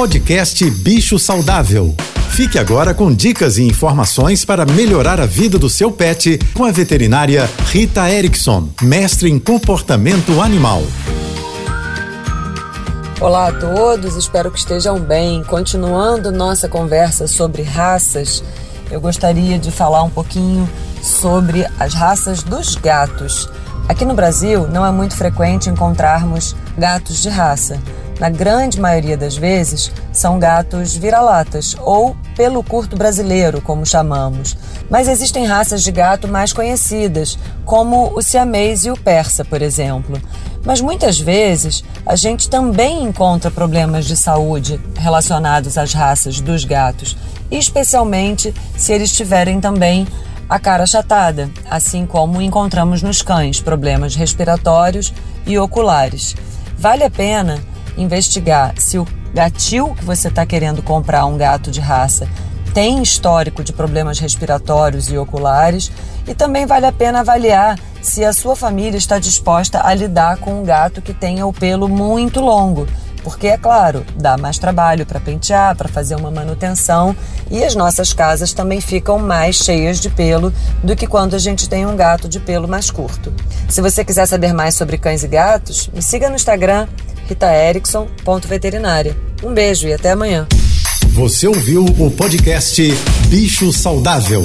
Podcast Bicho Saudável. Fique agora com dicas e informações para melhorar a vida do seu pet com a veterinária Rita Erickson, mestre em comportamento animal. Olá a todos, espero que estejam bem. Continuando nossa conversa sobre raças, eu gostaria de falar um pouquinho sobre as raças dos gatos. Aqui no Brasil não é muito frequente encontrarmos gatos de raça. Na grande maioria das vezes, são gatos vira-latas ou pelo curto brasileiro, como chamamos. Mas existem raças de gato mais conhecidas, como o siamês e o persa, por exemplo. Mas muitas vezes a gente também encontra problemas de saúde relacionados às raças dos gatos, especialmente se eles tiverem também a cara achatada, assim como encontramos nos cães problemas respiratórios e oculares. Vale a pena investigar se o gatil que você está querendo comprar, um gato de raça, tem histórico de problemas respiratórios e oculares e também vale a pena avaliar se a sua família está disposta a lidar com um gato que tenha o pelo muito longo. Porque, é claro, dá mais trabalho para pentear, para fazer uma manutenção e as nossas casas também ficam mais cheias de pelo do que quando a gente tem um gato de pelo mais curto. Se você quiser saber mais sobre cães e gatos, me siga no Instagram ritaerickson.veterinária. Um beijo e até amanhã. Você ouviu o podcast Bicho Saudável.